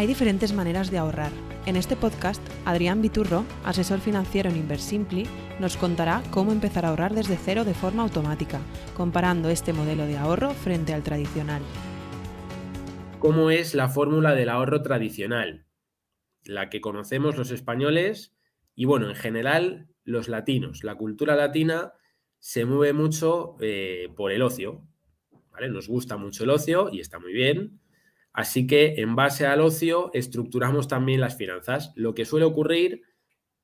Hay diferentes maneras de ahorrar. En este podcast, Adrián Viturro, asesor financiero en Inversimpli, nos contará cómo empezar a ahorrar desde cero de forma automática, comparando este modelo de ahorro frente al tradicional. ¿Cómo es la fórmula del ahorro tradicional? La que conocemos los españoles y, bueno, en general los latinos. La cultura latina se mueve mucho eh, por el ocio. ¿vale? Nos gusta mucho el ocio y está muy bien Así que en base al ocio estructuramos también las finanzas. Lo que suele ocurrir,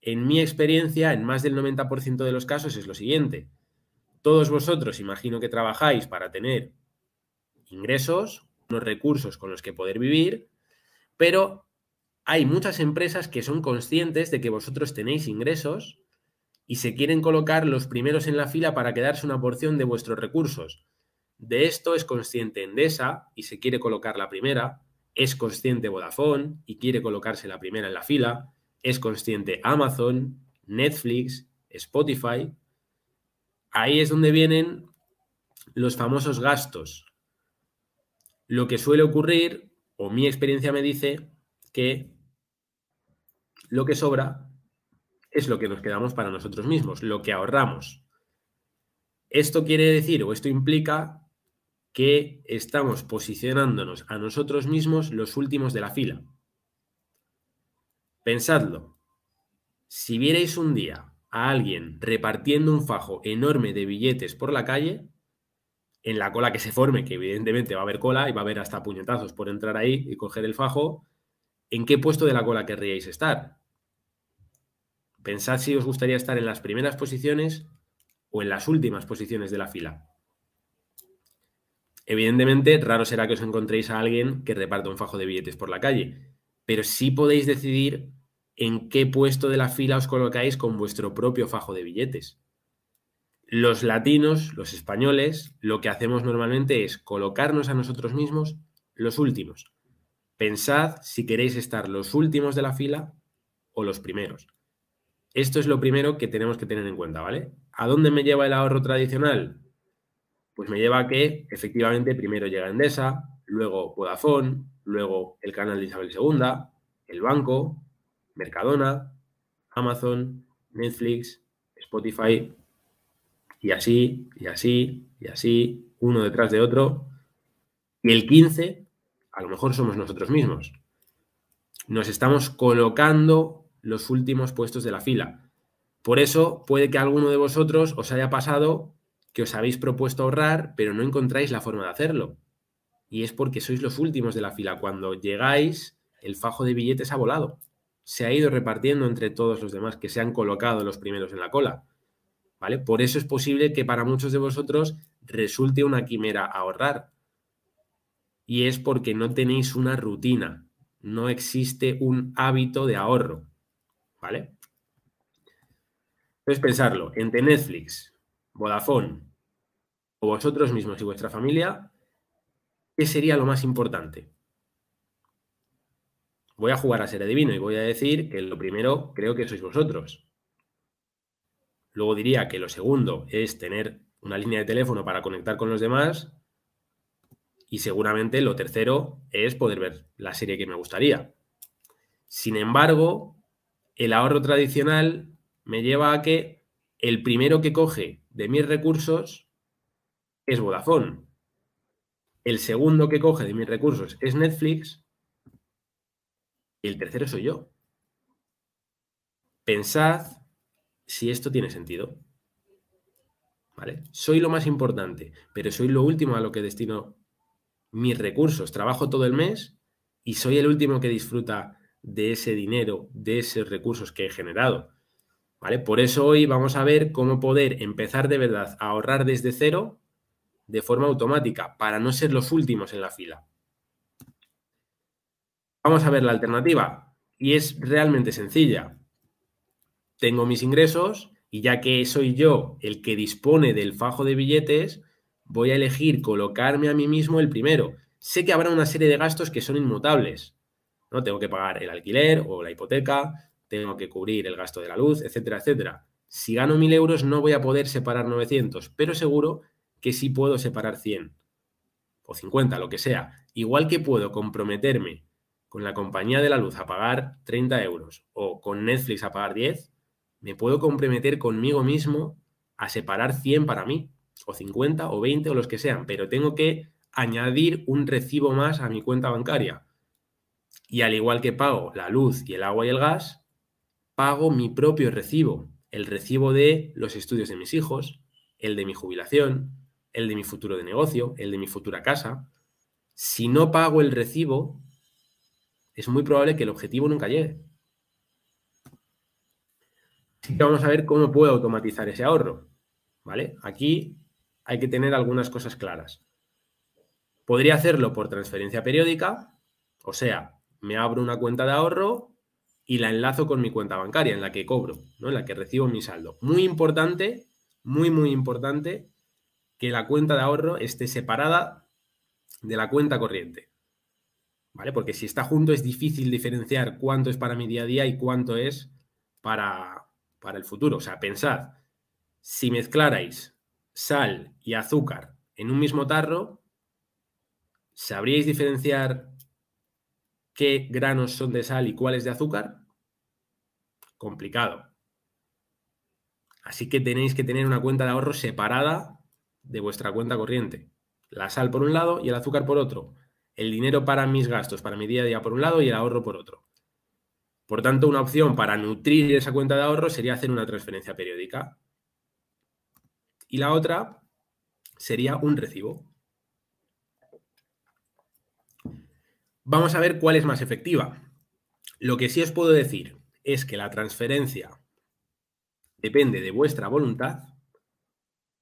en mi experiencia, en más del 90% de los casos es lo siguiente. Todos vosotros imagino que trabajáis para tener ingresos, unos recursos con los que poder vivir, pero hay muchas empresas que son conscientes de que vosotros tenéis ingresos y se quieren colocar los primeros en la fila para quedarse una porción de vuestros recursos. De esto es consciente Endesa y se quiere colocar la primera, es consciente Vodafone y quiere colocarse la primera en la fila, es consciente Amazon, Netflix, Spotify. Ahí es donde vienen los famosos gastos. Lo que suele ocurrir, o mi experiencia me dice, que lo que sobra es lo que nos quedamos para nosotros mismos, lo que ahorramos. Esto quiere decir o esto implica que estamos posicionándonos a nosotros mismos los últimos de la fila. Pensadlo. Si vierais un día a alguien repartiendo un fajo enorme de billetes por la calle, en la cola que se forme, que evidentemente va a haber cola y va a haber hasta puñetazos por entrar ahí y coger el fajo, ¿en qué puesto de la cola querríais estar? Pensad si os gustaría estar en las primeras posiciones o en las últimas posiciones de la fila. Evidentemente, raro será que os encontréis a alguien que reparta un fajo de billetes por la calle, pero sí podéis decidir en qué puesto de la fila os colocáis con vuestro propio fajo de billetes. Los latinos, los españoles, lo que hacemos normalmente es colocarnos a nosotros mismos los últimos. Pensad si queréis estar los últimos de la fila o los primeros. Esto es lo primero que tenemos que tener en cuenta, ¿vale? ¿A dónde me lleva el ahorro tradicional? Pues me lleva a que efectivamente primero llega Endesa, luego Vodafone, luego el canal de Isabel II, el banco, Mercadona, Amazon, Netflix, Spotify, y así, y así, y así, uno detrás de otro. Y el 15, a lo mejor somos nosotros mismos. Nos estamos colocando los últimos puestos de la fila. Por eso puede que alguno de vosotros os haya pasado que os habéis propuesto ahorrar, pero no encontráis la forma de hacerlo. Y es porque sois los últimos de la fila. Cuando llegáis, el fajo de billetes ha volado. Se ha ido repartiendo entre todos los demás que se han colocado los primeros en la cola. ¿Vale? Por eso es posible que para muchos de vosotros resulte una quimera ahorrar. Y es porque no tenéis una rutina, no existe un hábito de ahorro. ¿Vale? Entonces pensarlo, entre Netflix, Vodafone vosotros mismos y vuestra familia, ¿qué sería lo más importante? Voy a jugar a ser adivino y voy a decir que lo primero creo que sois vosotros. Luego diría que lo segundo es tener una línea de teléfono para conectar con los demás. Y seguramente lo tercero es poder ver la serie que me gustaría. Sin embargo, el ahorro tradicional me lleva a que el primero que coge de mis recursos es Vodafone. El segundo que coge de mis recursos es Netflix. Y el tercero soy yo. Pensad si esto tiene sentido. ¿Vale? Soy lo más importante, pero soy lo último a lo que destino mis recursos. Trabajo todo el mes y soy el último que disfruta de ese dinero, de esos recursos que he generado. Por eso hoy vamos a ver cómo poder empezar de verdad a ahorrar desde cero de forma automática para no ser los últimos en la fila. Vamos a ver la alternativa y es realmente sencilla. Tengo mis ingresos y ya que soy yo el que dispone del fajo de billetes, voy a elegir colocarme a mí mismo el primero. Sé que habrá una serie de gastos que son inmutables. ¿no? Tengo que pagar el alquiler o la hipoteca, tengo que cubrir el gasto de la luz, etcétera, etcétera. Si gano 1.000 euros no voy a poder separar 900, pero seguro que sí puedo separar 100 o 50, lo que sea. Igual que puedo comprometerme con la compañía de la luz a pagar 30 euros o con Netflix a pagar 10, me puedo comprometer conmigo mismo a separar 100 para mí, o 50 o 20 o los que sean, pero tengo que añadir un recibo más a mi cuenta bancaria. Y al igual que pago la luz y el agua y el gas, pago mi propio recibo, el recibo de los estudios de mis hijos, el de mi jubilación, el de mi futuro de negocio, el de mi futura casa. Si no pago el recibo, es muy probable que el objetivo nunca llegue. Así que vamos a ver cómo puedo automatizar ese ahorro. ¿Vale? Aquí hay que tener algunas cosas claras. Podría hacerlo por transferencia periódica, o sea, me abro una cuenta de ahorro y la enlazo con mi cuenta bancaria en la que cobro, ¿no? en la que recibo mi saldo. Muy importante, muy, muy importante que la cuenta de ahorro esté separada de la cuenta corriente. ¿Vale? Porque si está junto es difícil diferenciar cuánto es para mi día a día y cuánto es para, para el futuro. O sea, pensad, si mezclarais sal y azúcar en un mismo tarro, ¿sabríais diferenciar qué granos son de sal y cuáles de azúcar? Complicado. Así que tenéis que tener una cuenta de ahorro separada de vuestra cuenta corriente. La sal por un lado y el azúcar por otro. El dinero para mis gastos, para mi día a día por un lado y el ahorro por otro. Por tanto, una opción para nutrir esa cuenta de ahorro sería hacer una transferencia periódica. Y la otra sería un recibo. Vamos a ver cuál es más efectiva. Lo que sí os puedo decir es que la transferencia depende de vuestra voluntad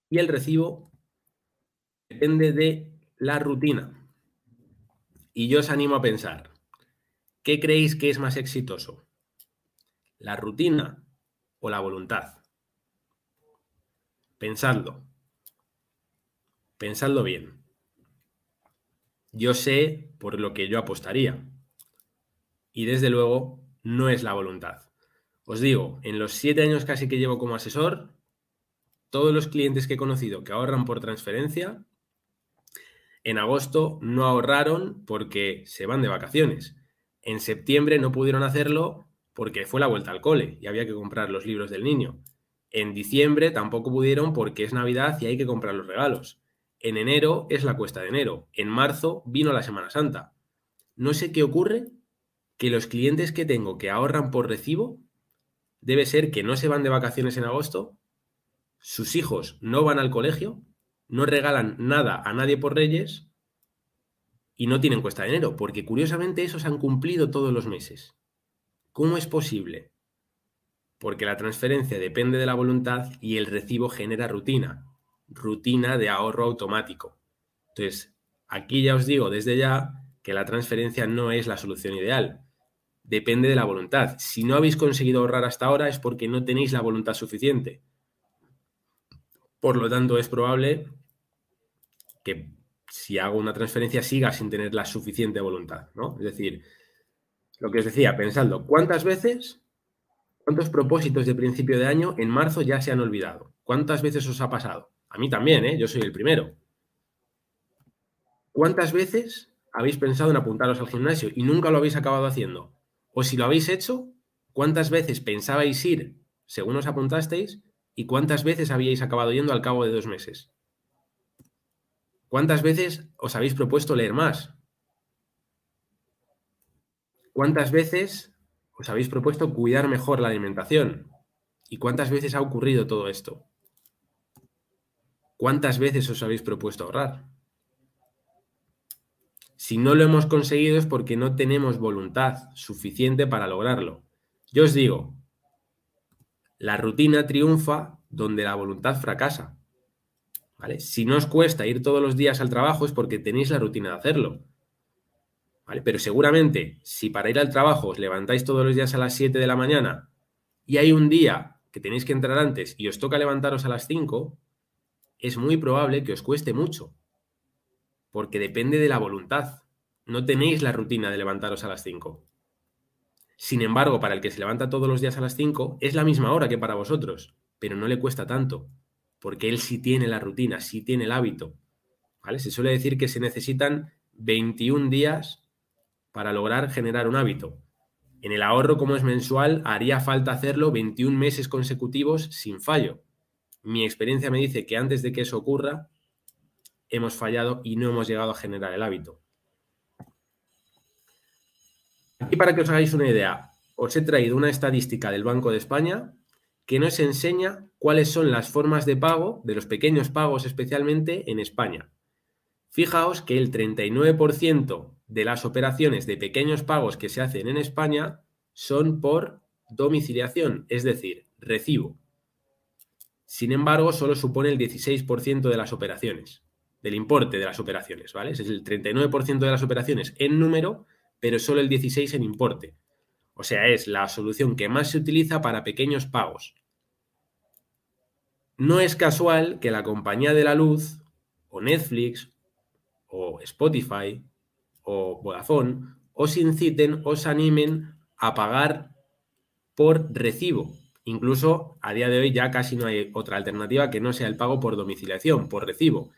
y el recibo depende de la rutina. Y yo os animo a pensar, ¿qué creéis que es más exitoso? ¿La rutina o la voluntad? Pensadlo. Pensadlo bien yo sé por lo que yo apostaría. Y desde luego no es la voluntad. Os digo, en los siete años casi que llevo como asesor, todos los clientes que he conocido que ahorran por transferencia, en agosto no ahorraron porque se van de vacaciones. En septiembre no pudieron hacerlo porque fue la vuelta al cole y había que comprar los libros del niño. En diciembre tampoco pudieron porque es Navidad y hay que comprar los regalos. En enero es la cuesta de enero. En marzo vino la Semana Santa. No sé qué ocurre que los clientes que tengo que ahorran por recibo debe ser que no se van de vacaciones en agosto, sus hijos no van al colegio, no regalan nada a nadie por Reyes y no tienen cuesta de enero, porque curiosamente esos han cumplido todos los meses. ¿Cómo es posible? Porque la transferencia depende de la voluntad y el recibo genera rutina rutina de ahorro automático. Entonces, aquí ya os digo desde ya que la transferencia no es la solución ideal. Depende de la voluntad. Si no habéis conseguido ahorrar hasta ahora es porque no tenéis la voluntad suficiente. Por lo tanto, es probable que si hago una transferencia siga sin tener la suficiente voluntad, ¿no? Es decir, lo que os decía, pensando, ¿cuántas veces, cuántos propósitos de principio de año en marzo ya se han olvidado? ¿Cuántas veces os ha pasado? A mí también, ¿eh? Yo soy el primero. ¿Cuántas veces habéis pensado en apuntaros al gimnasio y nunca lo habéis acabado haciendo? O si lo habéis hecho, ¿cuántas veces pensabais ir según os apuntasteis y cuántas veces habíais acabado yendo al cabo de dos meses? ¿Cuántas veces os habéis propuesto leer más? ¿Cuántas veces os habéis propuesto cuidar mejor la alimentación? ¿Y cuántas veces ha ocurrido todo esto? ¿Cuántas veces os habéis propuesto ahorrar? Si no lo hemos conseguido es porque no tenemos voluntad suficiente para lograrlo. Yo os digo, la rutina triunfa donde la voluntad fracasa. ¿Vale? Si no os cuesta ir todos los días al trabajo es porque tenéis la rutina de hacerlo. Pero seguramente, si para ir al trabajo os levantáis todos los días a las 7 de la mañana y hay un día que tenéis que entrar antes y os toca levantaros a las 5, es muy probable que os cueste mucho, porque depende de la voluntad. No tenéis la rutina de levantaros a las 5. Sin embargo, para el que se levanta todos los días a las 5, es la misma hora que para vosotros, pero no le cuesta tanto, porque él sí tiene la rutina, sí tiene el hábito. ¿Vale? Se suele decir que se necesitan 21 días para lograr generar un hábito. En el ahorro, como es mensual, haría falta hacerlo 21 meses consecutivos sin fallo. Mi experiencia me dice que antes de que eso ocurra, hemos fallado y no hemos llegado a generar el hábito. Aquí para que os hagáis una idea, os he traído una estadística del Banco de España que nos enseña cuáles son las formas de pago, de los pequeños pagos especialmente, en España. Fijaos que el 39% de las operaciones de pequeños pagos que se hacen en España son por domiciliación, es decir, recibo. Sin embargo, solo supone el 16% de las operaciones, del importe de las operaciones, ¿vale? Es el 39% de las operaciones en número, pero solo el 16% en importe. O sea, es la solución que más se utiliza para pequeños pagos. No es casual que la compañía de la luz, o Netflix, o Spotify, o Vodafone, os inciten, os animen a pagar por recibo. Incluso a día de hoy ya casi no hay otra alternativa que no sea el pago por domiciliación, por recibo.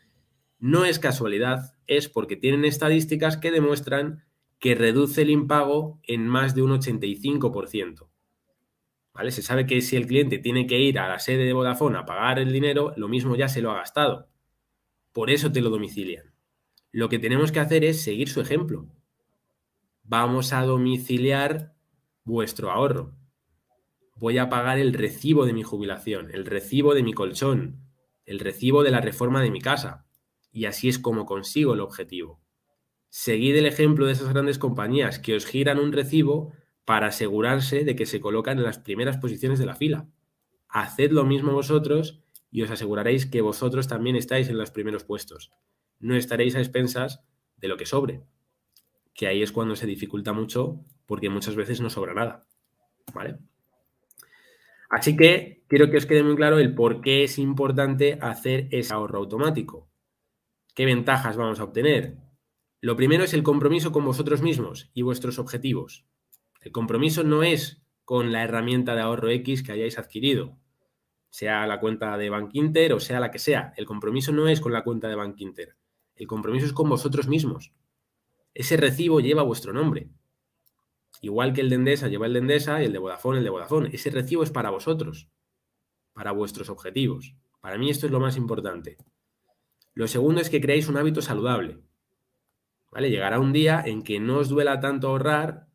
No es casualidad, es porque tienen estadísticas que demuestran que reduce el impago en más de un 85%. ¿Vale? Se sabe que si el cliente tiene que ir a la sede de Vodafone a pagar el dinero, lo mismo ya se lo ha gastado. Por eso te lo domicilian. Lo que tenemos que hacer es seguir su ejemplo. Vamos a domiciliar vuestro ahorro. Voy a pagar el recibo de mi jubilación, el recibo de mi colchón, el recibo de la reforma de mi casa. Y así es como consigo el objetivo. Seguid el ejemplo de esas grandes compañías que os giran un recibo para asegurarse de que se colocan en las primeras posiciones de la fila. Haced lo mismo vosotros y os aseguraréis que vosotros también estáis en los primeros puestos. No estaréis a expensas de lo que sobre, que ahí es cuando se dificulta mucho porque muchas veces no sobra nada. ¿Vale? Así que quiero que os quede muy claro el por qué es importante hacer ese ahorro automático. ¿Qué ventajas vamos a obtener? Lo primero es el compromiso con vosotros mismos y vuestros objetivos. El compromiso no es con la herramienta de ahorro X que hayáis adquirido, sea la cuenta de Bank Inter o sea la que sea. El compromiso no es con la cuenta de Bank Inter. El compromiso es con vosotros mismos. Ese recibo lleva vuestro nombre. Igual que el de Endesa lleva el de Endesa y el de Vodafone el de Vodafone. Ese recibo es para vosotros, para vuestros objetivos. Para mí esto es lo más importante. Lo segundo es que creáis un hábito saludable. Llegará un día en que no os duela tanto ahorrar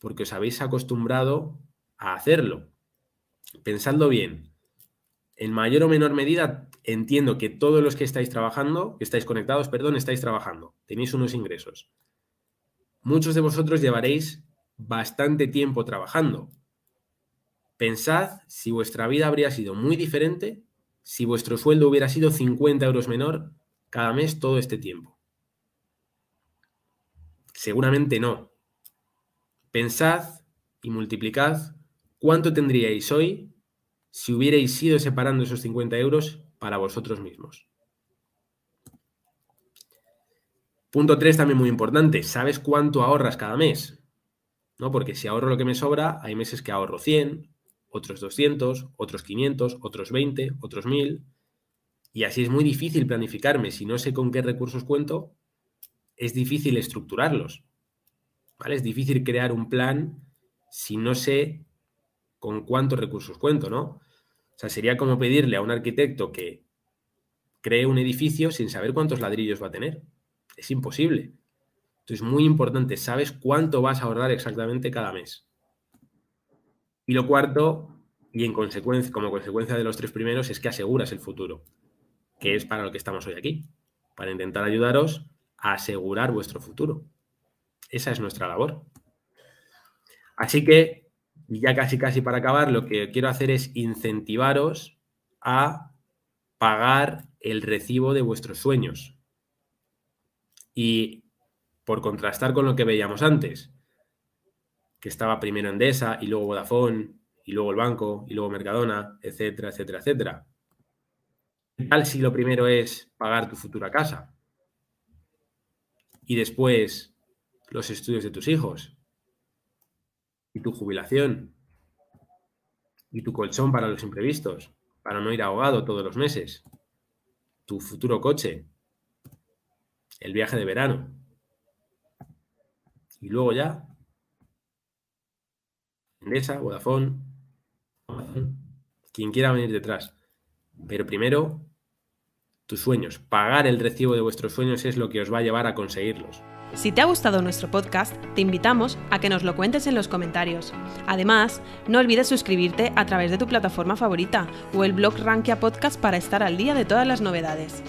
porque os habéis acostumbrado a hacerlo. Pensadlo bien. En mayor o menor medida, entiendo que todos los que estáis trabajando, que estáis conectados, perdón, estáis trabajando. Tenéis unos ingresos. Muchos de vosotros llevaréis bastante tiempo trabajando. Pensad si vuestra vida habría sido muy diferente si vuestro sueldo hubiera sido 50 euros menor cada mes todo este tiempo. Seguramente no. Pensad y multiplicad cuánto tendríais hoy si hubierais ido separando esos 50 euros para vosotros mismos. Punto 3 también muy importante. ¿Sabes cuánto ahorras cada mes? ¿No? Porque si ahorro lo que me sobra, hay meses que ahorro 100, otros 200, otros 500, otros 20, otros 1000. Y así es muy difícil planificarme. Si no sé con qué recursos cuento, es difícil estructurarlos. ¿vale? Es difícil crear un plan si no sé con cuántos recursos cuento, ¿no? O sea, sería como pedirle a un arquitecto que cree un edificio sin saber cuántos ladrillos va a tener. Es imposible. Entonces, muy importante, sabes cuánto vas a ahorrar exactamente cada mes. Y lo cuarto, y en consecuencia, como consecuencia de los tres primeros, es que aseguras el futuro, que es para lo que estamos hoy aquí, para intentar ayudaros asegurar vuestro futuro. Esa es nuestra labor. Así que, ya casi casi para acabar, lo que quiero hacer es incentivaros a pagar el recibo de vuestros sueños. Y por contrastar con lo que veíamos antes, que estaba primero Endesa y luego Vodafone y luego el banco y luego Mercadona, etcétera, etcétera, etcétera. ¿Qué tal si lo primero es pagar tu futura casa? Y después los estudios de tus hijos. Y tu jubilación. Y tu colchón para los imprevistos, para no ir ahogado todos los meses. Tu futuro coche. El viaje de verano. Y luego ya. Endesa, Vodafone, quien quiera venir detrás. Pero primero, tus sueños. Pagar el recibo de vuestros sueños es lo que os va a llevar a conseguirlos. Si te ha gustado nuestro podcast, te invitamos a que nos lo cuentes en los comentarios. Además, no olvides suscribirte a través de tu plataforma favorita o el blog Rankia Podcast para estar al día de todas las novedades.